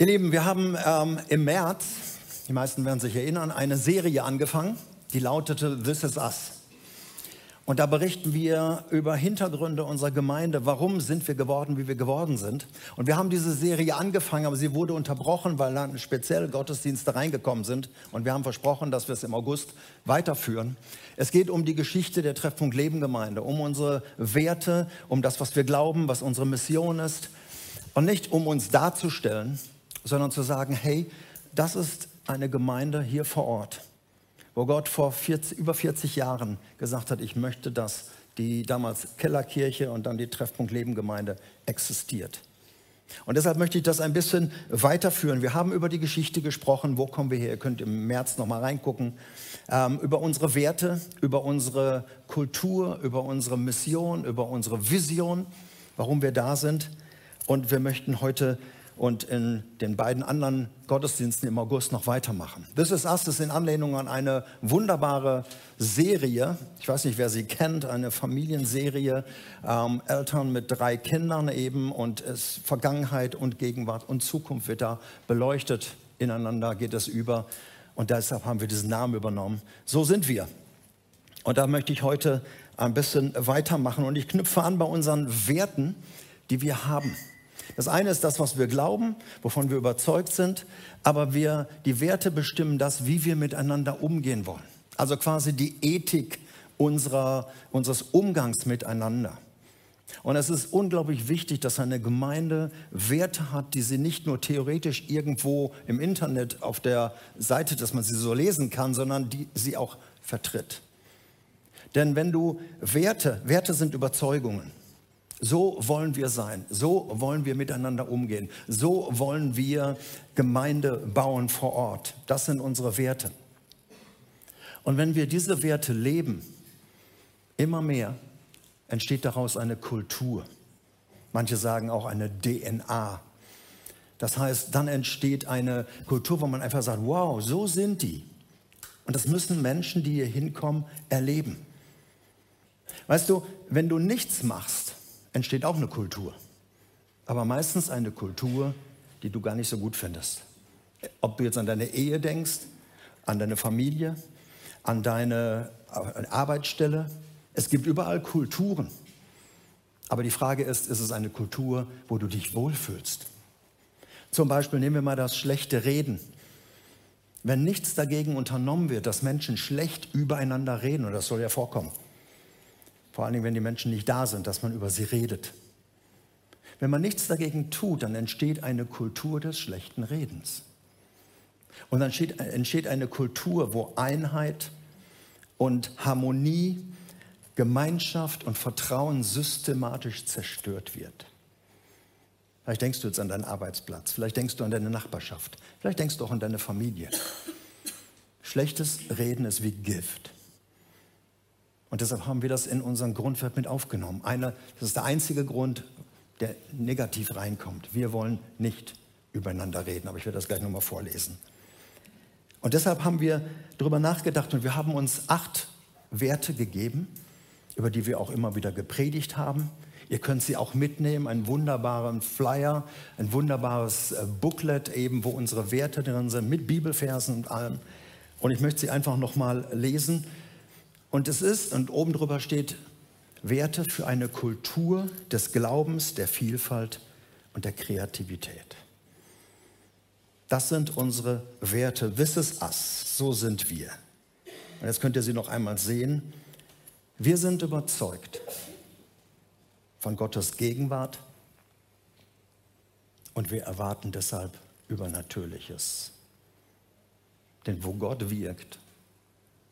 Ihr Lieben, wir haben ähm, im März, die meisten werden sich erinnern, eine Serie angefangen, die lautete This is Us. Und da berichten wir über Hintergründe unserer Gemeinde. Warum sind wir geworden, wie wir geworden sind? Und wir haben diese Serie angefangen, aber sie wurde unterbrochen, weil dann speziell Gottesdienste reingekommen sind. Und wir haben versprochen, dass wir es im August weiterführen. Es geht um die Geschichte der Treffpunkt Leben Gemeinde, um unsere Werte, um das, was wir glauben, was unsere Mission ist. Und nicht um uns darzustellen, sondern zu sagen, hey, das ist eine Gemeinde hier vor Ort, wo Gott vor 40, über 40 Jahren gesagt hat, ich möchte, dass die damals Kellerkirche und dann die Treffpunkt Leben Gemeinde existiert. Und deshalb möchte ich das ein bisschen weiterführen. Wir haben über die Geschichte gesprochen. Wo kommen wir her? Ihr könnt im März noch mal reingucken. Ähm, über unsere Werte, über unsere Kultur, über unsere Mission, über unsere Vision, warum wir da sind. Und wir möchten heute und in den beiden anderen Gottesdiensten im August noch weitermachen. This is Us ist in Anlehnung an eine wunderbare Serie. Ich weiß nicht, wer sie kennt, eine Familienserie. Ähm, Eltern mit drei Kindern eben und es, Vergangenheit und Gegenwart und Zukunft wird da beleuchtet. Ineinander geht es über und deshalb haben wir diesen Namen übernommen. So sind wir. Und da möchte ich heute ein bisschen weitermachen und ich knüpfe an bei unseren Werten, die wir haben. Das eine ist das, was wir glauben, wovon wir überzeugt sind, aber wir, die Werte bestimmen das, wie wir miteinander umgehen wollen. Also quasi die Ethik unserer, unseres Umgangs miteinander. Und es ist unglaublich wichtig, dass eine Gemeinde Werte hat, die sie nicht nur theoretisch irgendwo im Internet auf der Seite, dass man sie so lesen kann, sondern die sie auch vertritt. Denn wenn du Werte, Werte sind Überzeugungen. So wollen wir sein. So wollen wir miteinander umgehen. So wollen wir Gemeinde bauen vor Ort. Das sind unsere Werte. Und wenn wir diese Werte leben, immer mehr, entsteht daraus eine Kultur. Manche sagen auch eine DNA. Das heißt, dann entsteht eine Kultur, wo man einfach sagt, wow, so sind die. Und das müssen Menschen, die hier hinkommen, erleben. Weißt du, wenn du nichts machst, entsteht auch eine Kultur. Aber meistens eine Kultur, die du gar nicht so gut findest. Ob du jetzt an deine Ehe denkst, an deine Familie, an deine Arbeitsstelle. Es gibt überall Kulturen. Aber die Frage ist, ist es eine Kultur, wo du dich wohlfühlst? Zum Beispiel nehmen wir mal das schlechte Reden. Wenn nichts dagegen unternommen wird, dass Menschen schlecht übereinander reden, und das soll ja vorkommen, vor allem, wenn die Menschen nicht da sind, dass man über sie redet. Wenn man nichts dagegen tut, dann entsteht eine Kultur des schlechten Redens. Und dann entsteht eine Kultur, wo Einheit und Harmonie, Gemeinschaft und Vertrauen systematisch zerstört wird. Vielleicht denkst du jetzt an deinen Arbeitsplatz, vielleicht denkst du an deine Nachbarschaft, vielleicht denkst du auch an deine Familie. Schlechtes Reden ist wie Gift. Und deshalb haben wir das in unseren Grundwert mit aufgenommen. Einer, das ist der einzige Grund, der negativ reinkommt. Wir wollen nicht übereinander reden, aber ich werde das gleich nochmal vorlesen. Und deshalb haben wir darüber nachgedacht und wir haben uns acht Werte gegeben, über die wir auch immer wieder gepredigt haben. Ihr könnt sie auch mitnehmen, einen wunderbaren Flyer, ein wunderbares äh, Booklet eben, wo unsere Werte drin sind, mit Bibelversen und allem. Und ich möchte sie einfach nochmal lesen. Und es ist, und oben drüber steht, Werte für eine Kultur des Glaubens, der Vielfalt und der Kreativität. Das sind unsere Werte. Is us. So sind wir. Und jetzt könnt ihr sie noch einmal sehen. Wir sind überzeugt von Gottes Gegenwart und wir erwarten deshalb Übernatürliches. Denn wo Gott wirkt,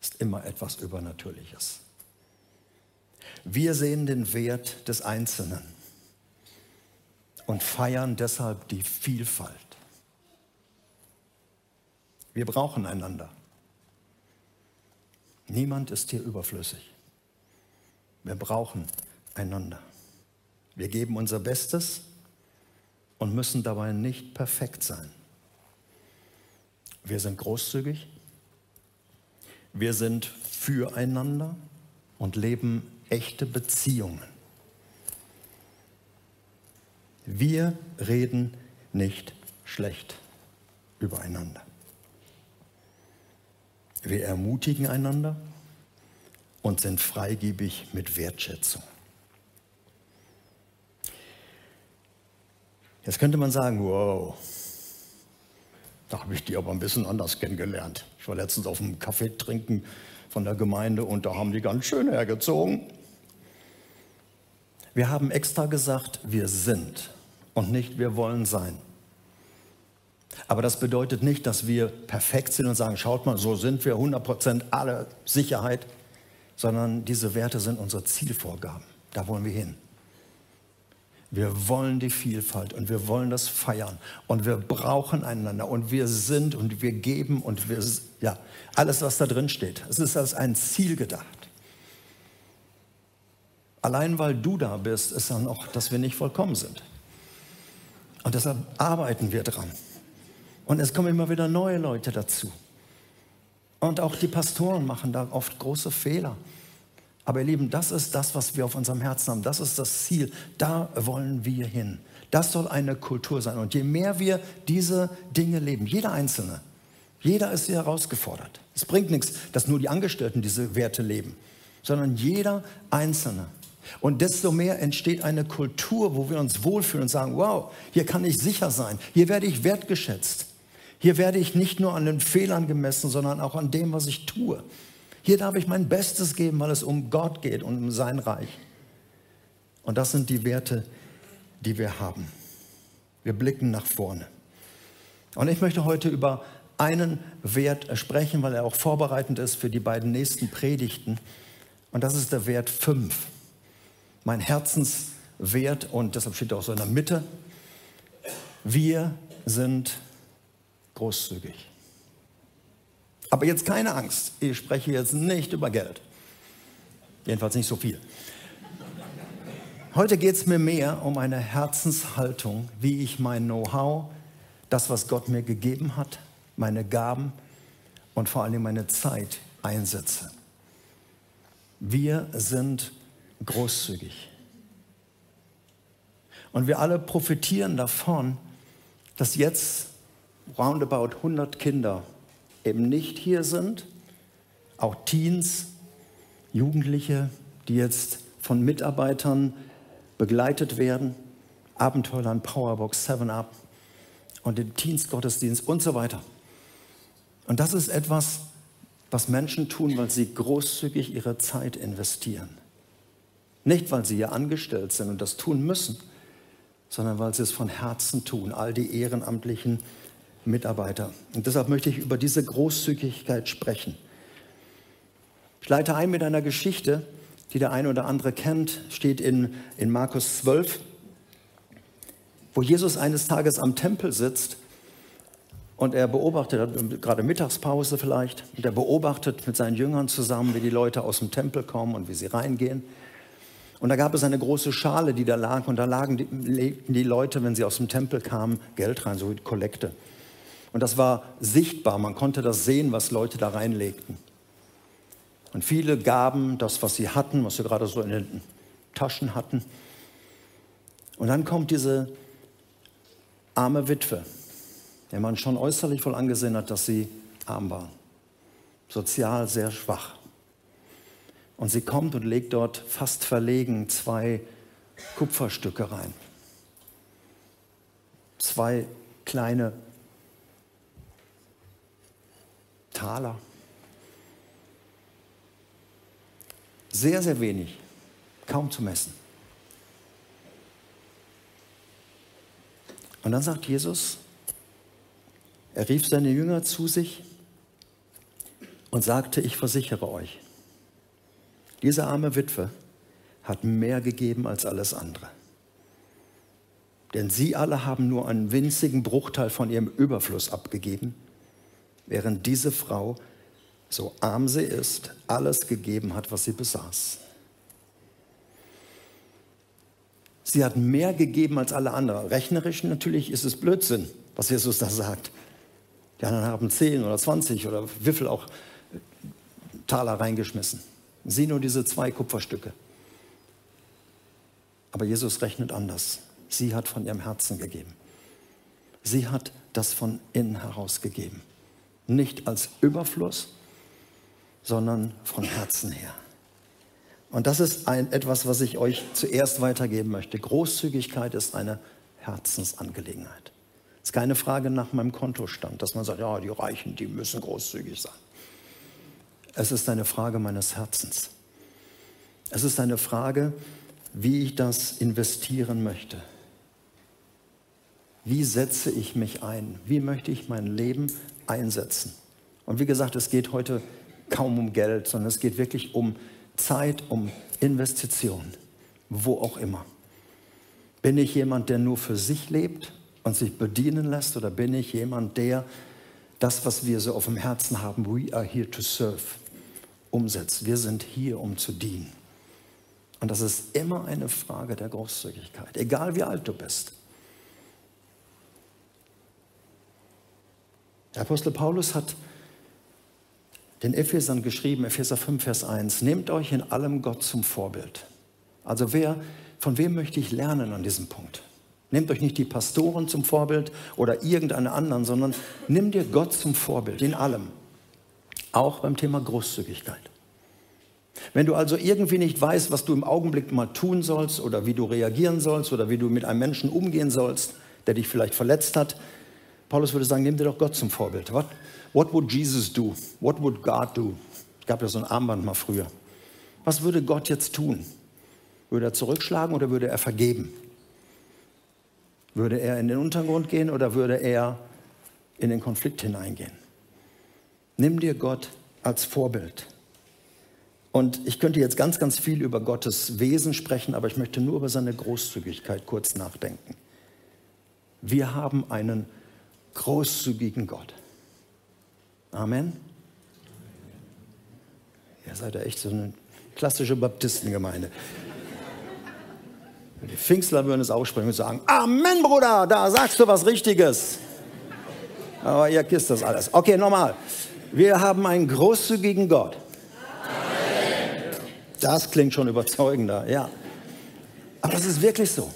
ist immer etwas Übernatürliches. Wir sehen den Wert des Einzelnen und feiern deshalb die Vielfalt. Wir brauchen einander. Niemand ist hier überflüssig. Wir brauchen einander. Wir geben unser Bestes und müssen dabei nicht perfekt sein. Wir sind großzügig wir sind füreinander und leben echte Beziehungen. Wir reden nicht schlecht übereinander. Wir ermutigen einander und sind freigebig mit Wertschätzung. Jetzt könnte man sagen, wow, da habe ich die aber ein bisschen anders kennengelernt. Ich war letztens auf einem Kaffee trinken von der Gemeinde und da haben die ganz schön hergezogen. Wir haben extra gesagt, wir sind und nicht wir wollen sein. Aber das bedeutet nicht, dass wir perfekt sind und sagen, schaut mal, so sind wir 100% alle Sicherheit, sondern diese Werte sind unsere Zielvorgaben. Da wollen wir hin. Wir wollen die Vielfalt und wir wollen das feiern und wir brauchen einander und wir sind und wir geben und wir, ja, alles, was da drin steht. Es ist als ein Ziel gedacht. Allein weil du da bist, ist dann auch, dass wir nicht vollkommen sind. Und deshalb arbeiten wir dran. Und es kommen immer wieder neue Leute dazu. Und auch die Pastoren machen da oft große Fehler. Aber ihr Lieben, das ist das, was wir auf unserem Herzen haben. Das ist das Ziel. Da wollen wir hin. Das soll eine Kultur sein. Und je mehr wir diese Dinge leben, jeder Einzelne, jeder ist hier herausgefordert. Es bringt nichts, dass nur die Angestellten diese Werte leben, sondern jeder Einzelne. Und desto mehr entsteht eine Kultur, wo wir uns wohlfühlen und sagen, wow, hier kann ich sicher sein, hier werde ich wertgeschätzt. Hier werde ich nicht nur an den Fehlern gemessen, sondern auch an dem, was ich tue. Hier darf ich mein Bestes geben, weil es um Gott geht und um sein Reich. Und das sind die Werte, die wir haben. Wir blicken nach vorne. Und ich möchte heute über einen Wert sprechen, weil er auch vorbereitend ist für die beiden nächsten Predigten. Und das ist der Wert 5. Mein Herzenswert und deshalb steht er auch so in der Mitte. Wir sind großzügig. Aber jetzt keine Angst, ich spreche jetzt nicht über Geld. Jedenfalls nicht so viel. Heute geht es mir mehr um eine Herzenshaltung, wie ich mein Know-how, das, was Gott mir gegeben hat, meine Gaben und vor allem meine Zeit einsetze. Wir sind großzügig. Und wir alle profitieren davon, dass jetzt roundabout 100 Kinder eben nicht hier sind, auch Teens, Jugendliche, die jetzt von Mitarbeitern begleitet werden, Abenteuerland, Powerbox, 7-Up und den Teensgottesdienst und so weiter. Und das ist etwas, was Menschen tun, weil sie großzügig ihre Zeit investieren. Nicht, weil sie hier angestellt sind und das tun müssen, sondern weil sie es von Herzen tun, all die ehrenamtlichen Mitarbeiter. Und deshalb möchte ich über diese Großzügigkeit sprechen. Ich leite ein mit einer Geschichte, die der eine oder andere kennt, steht in, in Markus 12, wo Jesus eines Tages am Tempel sitzt und er beobachtet, gerade Mittagspause vielleicht, und er beobachtet mit seinen Jüngern zusammen, wie die Leute aus dem Tempel kommen und wie sie reingehen. Und da gab es eine große Schale, die da lag, und da lagen die, legten die Leute, wenn sie aus dem Tempel kamen, Geld rein, so wie Kollekte. Und das war sichtbar, man konnte das sehen, was Leute da reinlegten. Und viele gaben das, was sie hatten, was sie gerade so in den Taschen hatten. Und dann kommt diese arme Witwe, der man schon äußerlich wohl angesehen hat, dass sie arm war, sozial sehr schwach. Und sie kommt und legt dort fast verlegen zwei Kupferstücke rein. Zwei kleine Taler. Sehr, sehr wenig, kaum zu messen. Und dann sagt Jesus, er rief seine Jünger zu sich und sagte, ich versichere euch, diese arme Witwe hat mehr gegeben als alles andere. Denn sie alle haben nur einen winzigen Bruchteil von ihrem Überfluss abgegeben während diese Frau, so arm sie ist, alles gegeben hat, was sie besaß. Sie hat mehr gegeben als alle anderen. Rechnerisch natürlich ist es Blödsinn, was Jesus da sagt. Die anderen haben 10 oder 20 oder wie viel auch Taler reingeschmissen. Sie nur diese zwei Kupferstücke. Aber Jesus rechnet anders. Sie hat von ihrem Herzen gegeben. Sie hat das von innen heraus gegeben. Nicht als Überfluss, sondern von Herzen her. Und das ist ein, etwas, was ich euch zuerst weitergeben möchte. Großzügigkeit ist eine Herzensangelegenheit. Es ist keine Frage nach meinem Kontostand, dass man sagt, ja, die Reichen, die müssen großzügig sein. Es ist eine Frage meines Herzens. Es ist eine Frage, wie ich das investieren möchte. Wie setze ich mich ein? Wie möchte ich mein Leben einsetzen? Und wie gesagt, es geht heute kaum um Geld, sondern es geht wirklich um Zeit, um Investition, wo auch immer. Bin ich jemand, der nur für sich lebt und sich bedienen lässt, oder bin ich jemand, der das, was wir so auf dem Herzen haben, we are here to serve, umsetzt? Wir sind hier, um zu dienen. Und das ist immer eine Frage der Großzügigkeit, egal wie alt du bist. Der Apostel Paulus hat den Ephesern geschrieben, Epheser 5, Vers 1, nehmt euch in allem Gott zum Vorbild. Also wer, von wem möchte ich lernen an diesem Punkt? Nehmt euch nicht die Pastoren zum Vorbild oder irgendeinen anderen, sondern nimm dir Gott zum Vorbild in allem. Auch beim Thema Großzügigkeit. Wenn du also irgendwie nicht weißt, was du im Augenblick mal tun sollst oder wie du reagieren sollst oder wie du mit einem Menschen umgehen sollst, der dich vielleicht verletzt hat, Paulus würde sagen, nimm dir doch Gott zum Vorbild. What, what would Jesus do? What would God do? Es gab ja so ein Armband mal früher. Was würde Gott jetzt tun? Würde er zurückschlagen oder würde er vergeben? Würde er in den Untergrund gehen oder würde er in den Konflikt hineingehen? Nimm dir Gott als Vorbild. Und ich könnte jetzt ganz, ganz viel über Gottes Wesen sprechen, aber ich möchte nur über seine Großzügigkeit kurz nachdenken. Wir haben einen großzügigen Gott. Amen. Ihr seid ja echt so eine klassische Baptistengemeinde. Die Pfingstler würden es aussprechen und sagen, Amen, Bruder, da sagst du was Richtiges. Aber ihr kisst das alles. Okay, nochmal. Wir haben einen großzügigen Gott. Amen. Das klingt schon überzeugender, ja. Aber das ist wirklich so.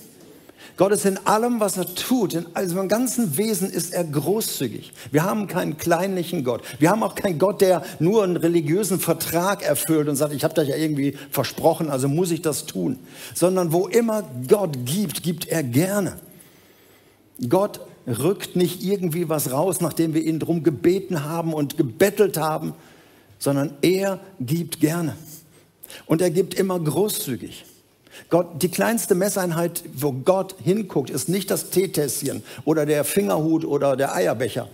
Gott ist in allem, was er tut, in also im ganzen Wesen ist er großzügig. Wir haben keinen kleinlichen Gott. Wir haben auch keinen Gott, der nur einen religiösen Vertrag erfüllt und sagt, ich habe das ja irgendwie versprochen, also muss ich das tun. Sondern wo immer Gott gibt, gibt er gerne. Gott rückt nicht irgendwie was raus, nachdem wir ihn drum gebeten haben und gebettelt haben, sondern er gibt gerne. Und er gibt immer großzügig. Gott, die kleinste Messeinheit, wo Gott hinguckt, ist nicht das Teetässchen oder der Fingerhut oder der Eierbecher.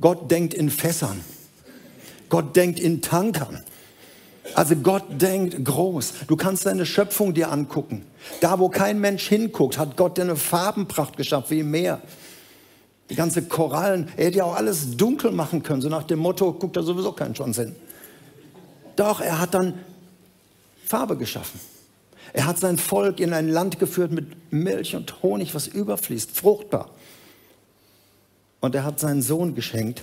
Gott denkt in Fässern. Gott denkt in Tankern. Also Gott denkt groß. Du kannst deine Schöpfung dir angucken. Da, wo kein Mensch hinguckt, hat Gott dir eine Farbenpracht geschaffen, wie im Meer. Die ganze Korallen, er hätte ja auch alles dunkel machen können, so nach dem Motto, guckt da sowieso keinen Schwanz hin. Doch, er hat dann Farbe geschaffen. Er hat sein Volk in ein Land geführt mit Milch und Honig, was überfließt, fruchtbar. Und er hat seinen Sohn geschenkt.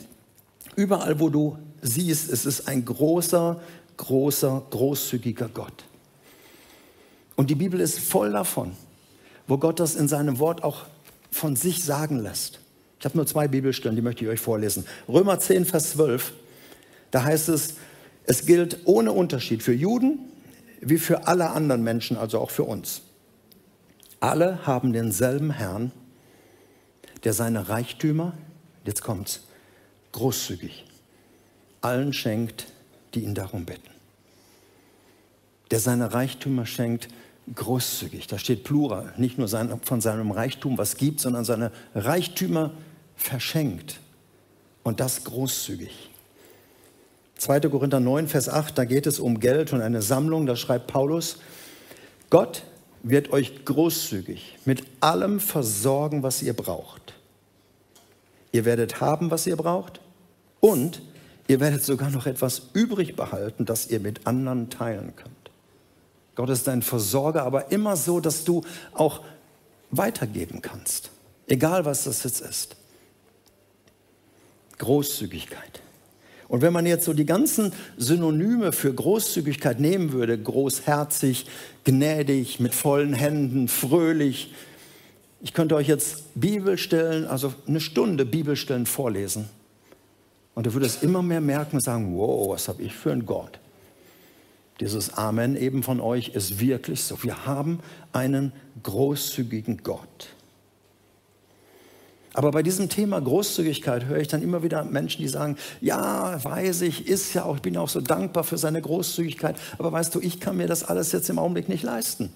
Überall, wo du siehst, es ist ein großer, großer, großzügiger Gott. Und die Bibel ist voll davon, wo Gott das in seinem Wort auch von sich sagen lässt. Ich habe nur zwei Bibelstellen, die möchte ich euch vorlesen. Römer 10, Vers 12, da heißt es, es gilt ohne Unterschied für Juden, wie für alle anderen Menschen, also auch für uns. Alle haben denselben Herrn, der seine Reichtümer, jetzt kommt's, großzügig allen schenkt, die ihn darum bitten. Der seine Reichtümer schenkt großzügig. Da steht Plural, nicht nur von seinem Reichtum was gibt, sondern seine Reichtümer verschenkt. Und das großzügig. 2. Korinther 9, Vers 8, da geht es um Geld und eine Sammlung, da schreibt Paulus, Gott wird euch großzügig mit allem versorgen, was ihr braucht. Ihr werdet haben, was ihr braucht und ihr werdet sogar noch etwas übrig behalten, das ihr mit anderen teilen könnt. Gott ist dein Versorger, aber immer so, dass du auch weitergeben kannst, egal was das jetzt ist. Großzügigkeit. Und wenn man jetzt so die ganzen Synonyme für Großzügigkeit nehmen würde, großherzig, gnädig, mit vollen Händen, fröhlich, Ich könnte euch jetzt Bibelstellen, also eine Stunde Bibelstellen vorlesen. Und du würdest immer mehr merken und sagen, wow, was habe ich für einen Gott. Dieses Amen eben von euch ist wirklich so. Wir haben einen großzügigen Gott. Aber bei diesem Thema Großzügigkeit höre ich dann immer wieder Menschen, die sagen, ja, weiß ich, ist ja auch, ich bin auch so dankbar für seine Großzügigkeit, aber weißt du, ich kann mir das alles jetzt im Augenblick nicht leisten.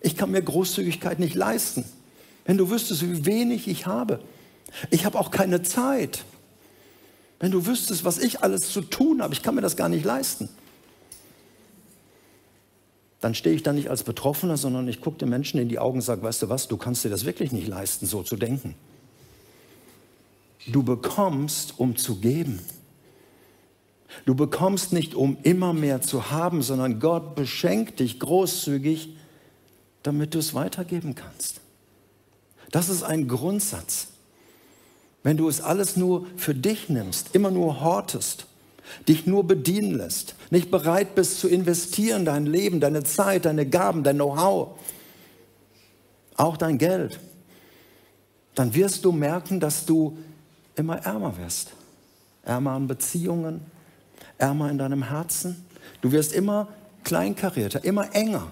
Ich kann mir Großzügigkeit nicht leisten. Wenn du wüsstest, wie wenig ich habe. Ich habe auch keine Zeit. Wenn du wüsstest, was ich alles zu tun habe, ich kann mir das gar nicht leisten. Dann stehe ich da nicht als Betroffener, sondern ich gucke den Menschen in die Augen und sage, weißt du was, du kannst dir das wirklich nicht leisten, so zu denken. Du bekommst, um zu geben. Du bekommst nicht, um immer mehr zu haben, sondern Gott beschenkt dich großzügig, damit du es weitergeben kannst. Das ist ein Grundsatz. Wenn du es alles nur für dich nimmst, immer nur hortest, dich nur bedienen lässt, nicht bereit bist zu investieren, dein Leben, deine Zeit, deine Gaben, dein Know-how, auch dein Geld, dann wirst du merken, dass du immer ärmer wirst. Ärmer an Beziehungen, ärmer in deinem Herzen. Du wirst immer kleinkarierter, immer enger.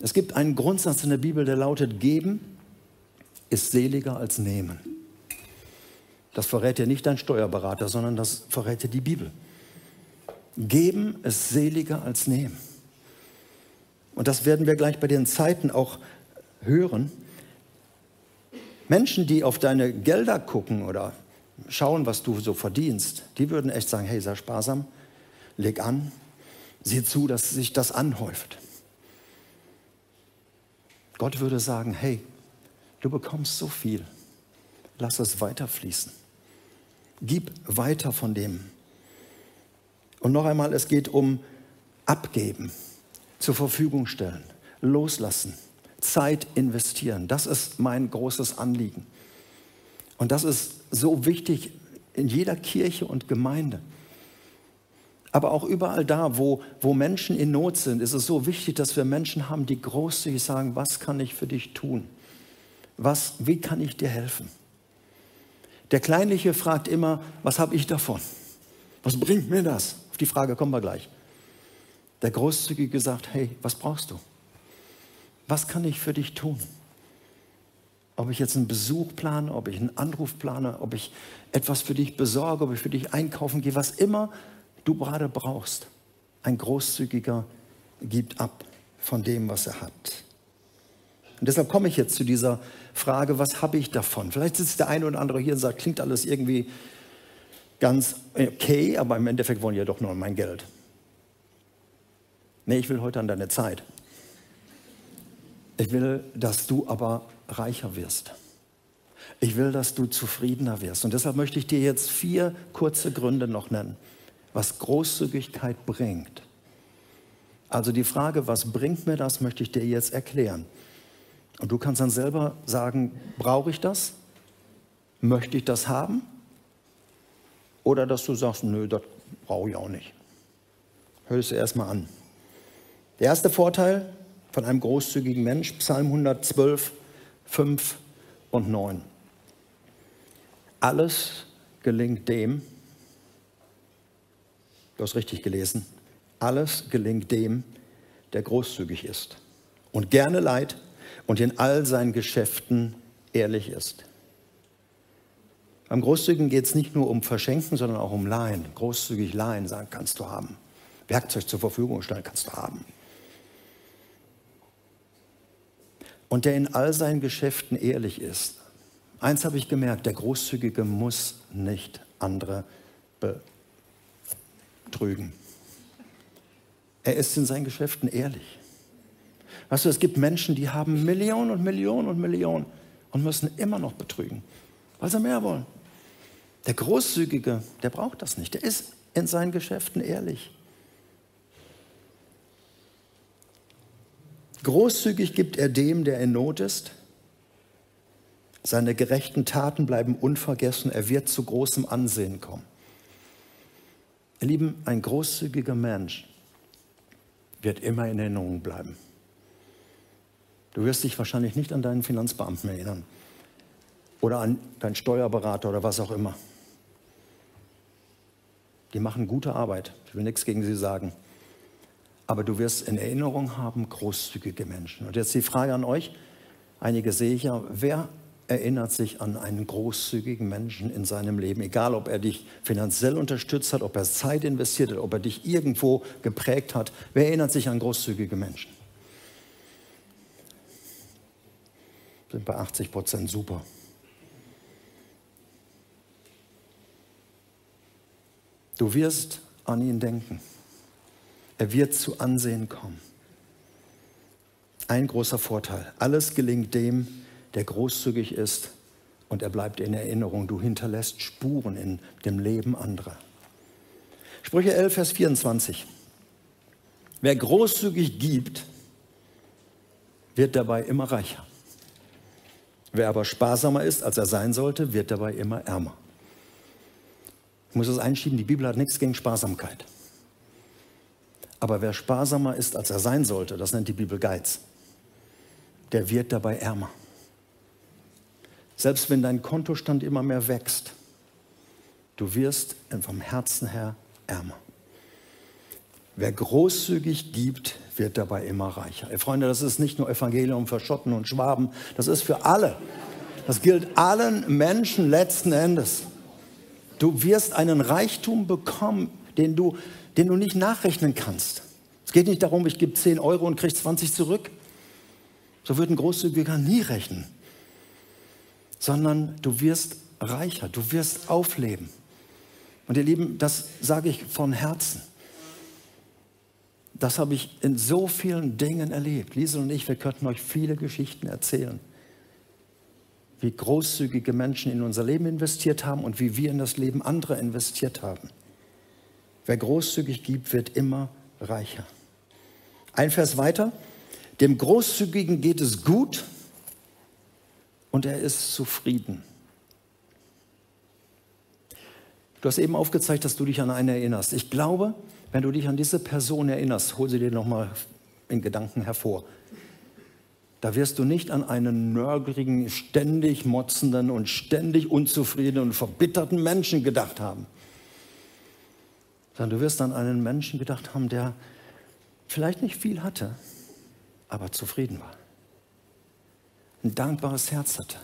Es gibt einen Grundsatz in der Bibel, der lautet, geben ist seliger als nehmen. Das verrät ja nicht dein Steuerberater, sondern das verrät ja die Bibel. Geben ist seliger als nehmen. Und das werden wir gleich bei den Zeiten auch hören. Menschen, die auf deine Gelder gucken oder schauen, was du so verdienst, die würden echt sagen, hey, sei sparsam, leg an, sieh zu, dass sich das anhäuft. Gott würde sagen, hey, du bekommst so viel, lass es weiterfließen. Gib weiter von dem. Und noch einmal, es geht um abgeben, zur Verfügung stellen, loslassen, Zeit investieren. Das ist mein großes Anliegen. Und das ist so wichtig in jeder Kirche und Gemeinde. Aber auch überall da, wo, wo Menschen in Not sind, ist es so wichtig, dass wir Menschen haben, die großzügig sagen, was kann ich für dich tun? Was, wie kann ich dir helfen? Der Kleinliche fragt immer, was habe ich davon? Was bringt mir das? Auf die Frage kommen wir gleich. Der Großzügige sagt, hey, was brauchst du? Was kann ich für dich tun? Ob ich jetzt einen Besuch plane, ob ich einen Anruf plane, ob ich etwas für dich besorge, ob ich für dich einkaufen gehe, was immer du gerade brauchst. Ein Großzügiger gibt ab von dem, was er hat. Und deshalb komme ich jetzt zu dieser Frage, was habe ich davon? Vielleicht sitzt der eine oder andere hier und sagt, klingt alles irgendwie ganz okay, aber im Endeffekt wollen ja doch nur mein Geld. Nee, ich will heute an deine Zeit. Ich will, dass du aber reicher wirst. Ich will, dass du zufriedener wirst. Und deshalb möchte ich dir jetzt vier kurze Gründe noch nennen, was Großzügigkeit bringt. Also die Frage, was bringt mir das, möchte ich dir jetzt erklären. Und du kannst dann selber sagen, brauche ich das? Möchte ich das haben? Oder dass du sagst, nö, das brauche ich auch nicht. Hör es erstmal an. Der erste Vorteil von einem großzügigen Mensch, Psalm 112, 5 und 9. Alles gelingt dem, du hast richtig gelesen, alles gelingt dem, der großzügig ist und gerne leid und in all seinen Geschäften ehrlich ist. Beim Großzügigen geht es nicht nur um Verschenken, sondern auch um Leihen. Großzügig Leihen sagen, kannst du haben. Werkzeug zur Verfügung stellen, kannst du haben. Und der in all seinen Geschäften ehrlich ist. Eins habe ich gemerkt, der Großzügige muss nicht andere betrügen. Er ist in seinen Geschäften ehrlich. Weißt du, es gibt Menschen, die haben Millionen und Millionen und Millionen und müssen immer noch betrügen, weil sie mehr wollen. Der Großzügige, der braucht das nicht. Der ist in seinen Geschäften ehrlich. Großzügig gibt er dem, der in Not ist. Seine gerechten Taten bleiben unvergessen. Er wird zu großem Ansehen kommen. Ihr Lieben, ein großzügiger Mensch wird immer in Erinnerung bleiben. Du wirst dich wahrscheinlich nicht an deinen Finanzbeamten erinnern oder an deinen Steuerberater oder was auch immer. Die machen gute Arbeit. Ich will nichts gegen sie sagen. Aber du wirst in Erinnerung haben großzügige Menschen. Und jetzt die Frage an euch. Einige sehe ich ja. Wer erinnert sich an einen großzügigen Menschen in seinem Leben? Egal, ob er dich finanziell unterstützt hat, ob er Zeit investiert hat, ob er dich irgendwo geprägt hat. Wer erinnert sich an großzügige Menschen? Sind bei 80 Prozent super. Du wirst an ihn denken. Er wird zu Ansehen kommen. Ein großer Vorteil. Alles gelingt dem, der großzügig ist und er bleibt in Erinnerung. Du hinterlässt Spuren in dem Leben anderer. Sprüche 11, Vers 24. Wer großzügig gibt, wird dabei immer reicher. Wer aber sparsamer ist, als er sein sollte, wird dabei immer ärmer. Ich muss das einschieben, die Bibel hat nichts gegen Sparsamkeit. Aber wer sparsamer ist, als er sein sollte, das nennt die Bibel Geiz, der wird dabei ärmer. Selbst wenn dein Kontostand immer mehr wächst, du wirst vom Herzen her ärmer. Wer großzügig gibt, wird dabei immer reicher. Ey, Freunde, das ist nicht nur Evangelium für Schotten und Schwaben, das ist für alle. Das gilt allen Menschen letzten Endes. Du wirst einen Reichtum bekommen, den du, den du nicht nachrechnen kannst. Es geht nicht darum, ich gebe 10 Euro und kriege 20 zurück. So wird ein Großzügiger nie rechnen. Sondern du wirst reicher, du wirst aufleben. Und ihr Lieben, das sage ich von Herzen. Das habe ich in so vielen Dingen erlebt. Liesel und ich, wir könnten euch viele Geschichten erzählen wie großzügige Menschen in unser Leben investiert haben und wie wir in das Leben anderer investiert haben. Wer großzügig gibt, wird immer reicher. Ein Vers weiter. Dem Großzügigen geht es gut und er ist zufrieden. Du hast eben aufgezeigt, dass du dich an einen erinnerst. Ich glaube, wenn du dich an diese Person erinnerst, hol sie dir nochmal in Gedanken hervor. Da wirst du nicht an einen nörgeligen, ständig motzenden und ständig unzufriedenen und verbitterten Menschen gedacht haben. Sondern du wirst an einen Menschen gedacht haben, der vielleicht nicht viel hatte, aber zufrieden war. Ein dankbares Herz hatte.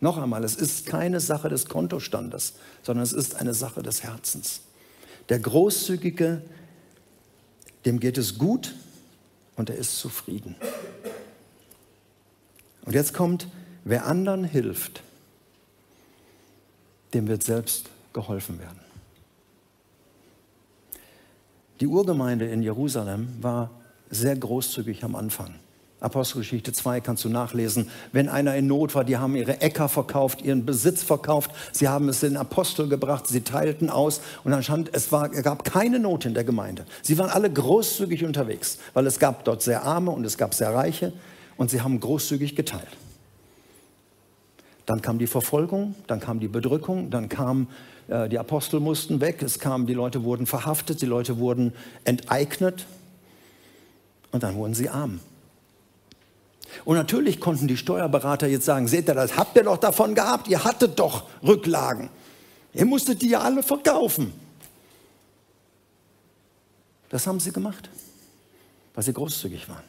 Noch einmal, es ist keine Sache des Kontostandes, sondern es ist eine Sache des Herzens. Der Großzügige, dem geht es gut und er ist zufrieden. Und jetzt kommt, wer anderen hilft, dem wird selbst geholfen werden. Die Urgemeinde in Jerusalem war sehr großzügig am Anfang. Apostelgeschichte 2 kannst du nachlesen. Wenn einer in Not war, die haben ihre Äcker verkauft, ihren Besitz verkauft, sie haben es den Apostel gebracht, sie teilten aus und stand, es war, gab keine Not in der Gemeinde. Sie waren alle großzügig unterwegs, weil es gab dort sehr Arme und es gab sehr Reiche und sie haben großzügig geteilt. Dann kam die Verfolgung, dann kam die Bedrückung, dann kam, äh, die Apostel mussten weg, es kam, die Leute wurden verhaftet, die Leute wurden enteignet und dann wurden sie arm. Und natürlich konnten die Steuerberater jetzt sagen, seht ihr das, habt ihr doch davon gehabt, ihr hattet doch Rücklagen. Ihr musstet die ja alle verkaufen. Das haben sie gemacht, weil sie großzügig waren.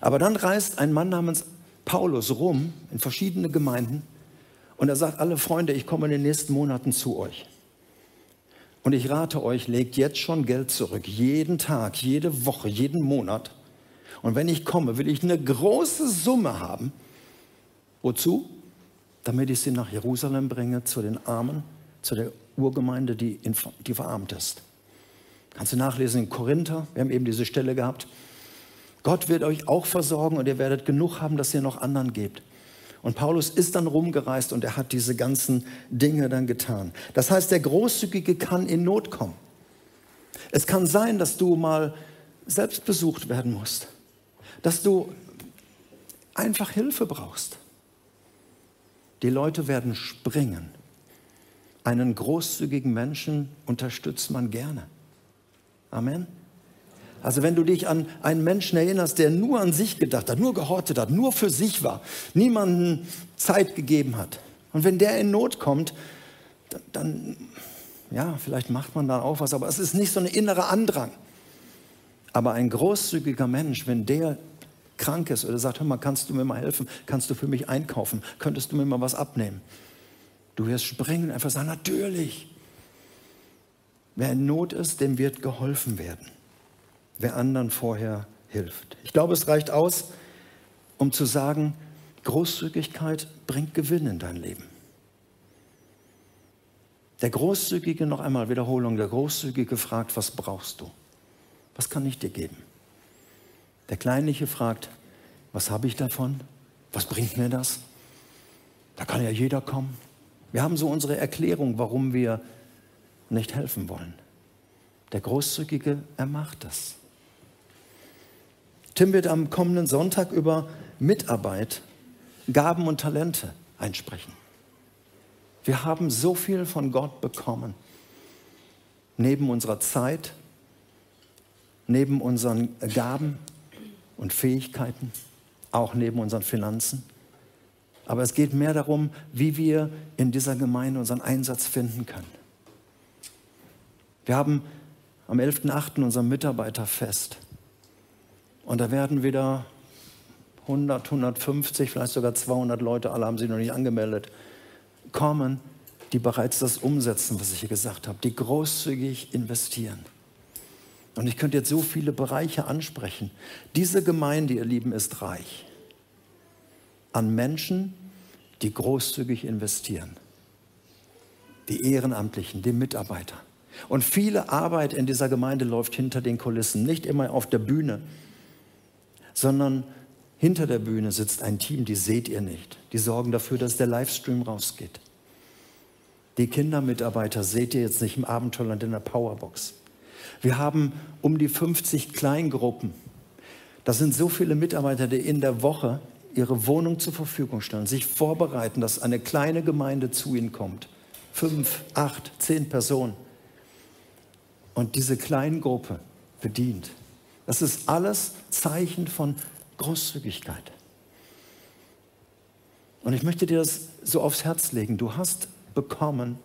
Aber dann reist ein Mann namens Paulus rum in verschiedene Gemeinden und er sagt, alle Freunde, ich komme in den nächsten Monaten zu euch. Und ich rate euch, legt jetzt schon Geld zurück, jeden Tag, jede Woche, jeden Monat. Und wenn ich komme, will ich eine große Summe haben. Wozu? Damit ich sie nach Jerusalem bringe, zu den Armen, zu der Urgemeinde, die, in, die verarmt ist. Kannst du nachlesen in Korinther, wir haben eben diese Stelle gehabt. Gott wird euch auch versorgen und ihr werdet genug haben, dass ihr noch anderen gebt. Und Paulus ist dann rumgereist und er hat diese ganzen Dinge dann getan. Das heißt, der Großzügige kann in Not kommen. Es kann sein, dass du mal selbst besucht werden musst, dass du einfach Hilfe brauchst. Die Leute werden springen. Einen großzügigen Menschen unterstützt man gerne. Amen. Also wenn du dich an einen Menschen erinnerst, der nur an sich gedacht hat, nur gehortet hat, nur für sich war, niemanden Zeit gegeben hat. Und wenn der in Not kommt, dann, dann ja, vielleicht macht man da auch was, aber es ist nicht so ein innerer Andrang. Aber ein großzügiger Mensch, wenn der krank ist oder sagt, hör mal, kannst du mir mal helfen? Kannst du für mich einkaufen? Könntest du mir mal was abnehmen? Du wirst springen und einfach sagen, natürlich. Wer in Not ist, dem wird geholfen werden. Wer anderen vorher hilft. Ich glaube, es reicht aus, um zu sagen, Großzügigkeit bringt Gewinn in dein Leben. Der Großzügige, noch einmal Wiederholung, der Großzügige fragt, was brauchst du? Was kann ich dir geben? Der Kleinliche fragt, was habe ich davon? Was bringt mir das? Da kann ja jeder kommen. Wir haben so unsere Erklärung, warum wir nicht helfen wollen. Der Großzügige, er macht das. Tim wird am kommenden Sonntag über Mitarbeit, Gaben und Talente einsprechen. Wir haben so viel von Gott bekommen. Neben unserer Zeit, neben unseren Gaben und Fähigkeiten, auch neben unseren Finanzen. Aber es geht mehr darum, wie wir in dieser Gemeinde unseren Einsatz finden können. Wir haben am 11.8. unser Mitarbeiterfest. Und da werden wieder 100, 150, vielleicht sogar 200 Leute, alle haben sich noch nicht angemeldet, kommen, die bereits das umsetzen, was ich hier gesagt habe, die großzügig investieren. Und ich könnte jetzt so viele Bereiche ansprechen. Diese Gemeinde, ihr Lieben, ist reich an Menschen, die großzügig investieren. Die Ehrenamtlichen, die Mitarbeiter. Und viele Arbeit in dieser Gemeinde läuft hinter den Kulissen, nicht immer auf der Bühne, sondern hinter der Bühne sitzt ein Team, die seht ihr nicht. Die sorgen dafür, dass der Livestream rausgeht. Die Kindermitarbeiter seht ihr jetzt nicht im Abenteuerland in der Powerbox. Wir haben um die 50 Kleingruppen. Das sind so viele Mitarbeiter, die in der Woche ihre Wohnung zur Verfügung stellen, sich vorbereiten, dass eine kleine Gemeinde zu ihnen kommt. Fünf, acht, zehn Personen. Und diese Kleingruppe bedient. Das ist alles Zeichen von Großzügigkeit. Und ich möchte dir das so aufs Herz legen. Du hast bekommen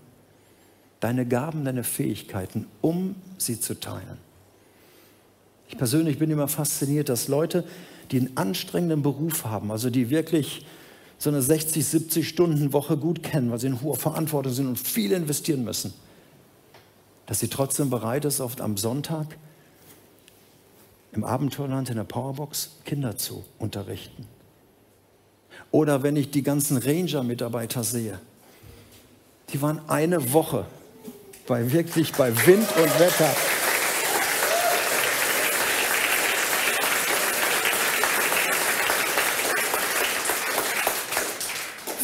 deine Gaben, deine Fähigkeiten, um sie zu teilen. Ich persönlich bin immer fasziniert, dass Leute, die einen anstrengenden Beruf haben, also die wirklich so eine 60, 70 Stunden Woche gut kennen, weil sie in hoher Verantwortung sind und viel investieren müssen, dass sie trotzdem bereit ist, oft am Sonntag im Abenteuerland in der Powerbox Kinder zu unterrichten. Oder wenn ich die ganzen Ranger-Mitarbeiter sehe, die waren eine Woche bei wirklich bei Wind und Wetter.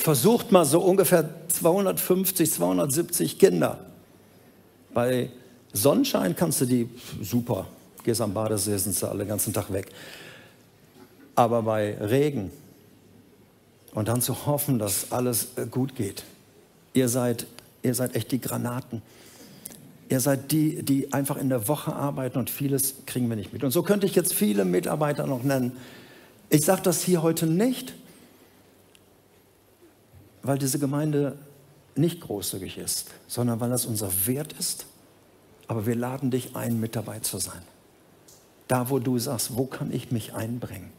Versucht mal so ungefähr 250, 270 Kinder. Bei Sonnenschein kannst du die super, gehst am Badesee, sind sie alle den ganzen Tag weg. Aber bei Regen und dann zu hoffen, dass alles äh, gut geht. Ihr seid, ihr seid echt die Granaten. Ihr seid die, die einfach in der Woche arbeiten und vieles kriegen wir nicht mit. Und so könnte ich jetzt viele Mitarbeiter noch nennen. Ich sage das hier heute nicht, weil diese Gemeinde nicht großzügig ist, sondern weil das unser Wert ist. Aber wir laden dich ein, mit dabei zu sein. Da, wo du sagst, wo kann ich mich einbringen?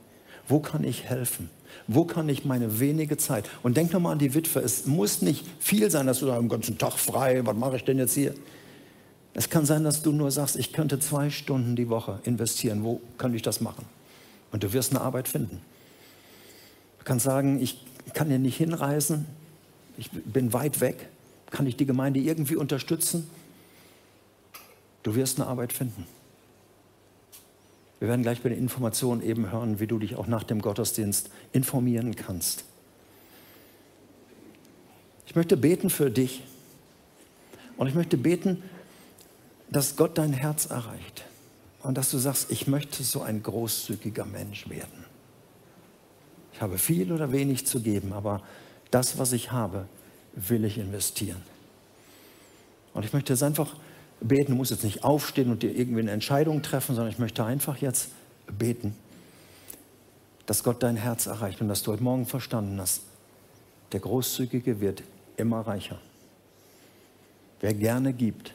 Wo kann ich helfen? Wo kann ich meine wenige Zeit? Und denk nochmal an die Witwe. Es muss nicht viel sein, dass du da den ganzen Tag frei, was mache ich denn jetzt hier? Es kann sein, dass du nur sagst, ich könnte zwei Stunden die Woche investieren. Wo könnte ich das machen? Und du wirst eine Arbeit finden. Du kannst sagen, ich kann hier nicht hinreisen, ich bin weit weg. Kann ich die Gemeinde irgendwie unterstützen? Du wirst eine Arbeit finden. Wir werden gleich bei den Informationen eben hören, wie du dich auch nach dem Gottesdienst informieren kannst. Ich möchte beten für dich und ich möchte beten, dass Gott dein Herz erreicht und dass du sagst, ich möchte so ein großzügiger Mensch werden. Ich habe viel oder wenig zu geben, aber das, was ich habe, will ich investieren. Und ich möchte es einfach beten. Du musst jetzt nicht aufstehen und dir irgendwie eine Entscheidung treffen, sondern ich möchte einfach jetzt beten, dass Gott dein Herz erreicht und dass du heute Morgen verstanden hast, der Großzügige wird immer reicher. Wer gerne gibt,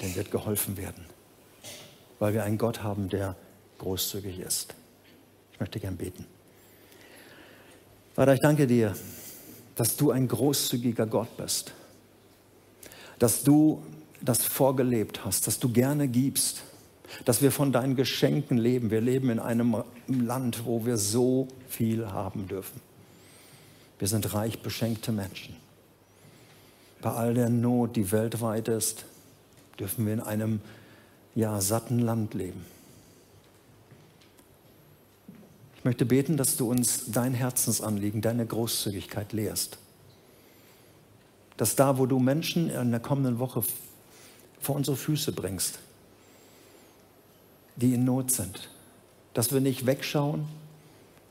dem wird geholfen werden, weil wir einen Gott haben, der großzügig ist. Ich möchte gern beten. Vater, ich danke dir, dass du ein großzügiger Gott bist, dass du das vorgelebt hast, dass du gerne gibst, dass wir von deinen Geschenken leben. Wir leben in einem Land, wo wir so viel haben dürfen. Wir sind reich beschenkte Menschen. Bei all der Not, die weltweit ist, dürfen wir in einem ja, satten Land leben. Ich möchte beten, dass du uns dein Herzensanliegen, deine Großzügigkeit lehrst. Dass da, wo du Menschen in der kommenden Woche vor unsere Füße bringst, die in Not sind, dass wir nicht wegschauen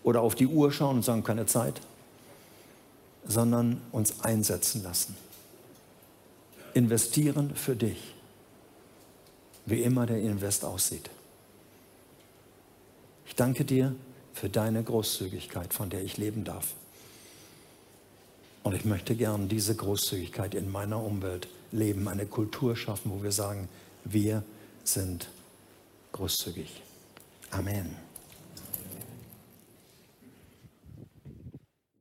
oder auf die Uhr schauen und sagen, keine Zeit, sondern uns einsetzen lassen. Investieren für dich, wie immer der Invest aussieht. Ich danke dir für deine Großzügigkeit, von der ich leben darf. Und ich möchte gern diese Großzügigkeit in meiner Umwelt leben, eine Kultur schaffen, wo wir sagen, wir sind großzügig. Amen.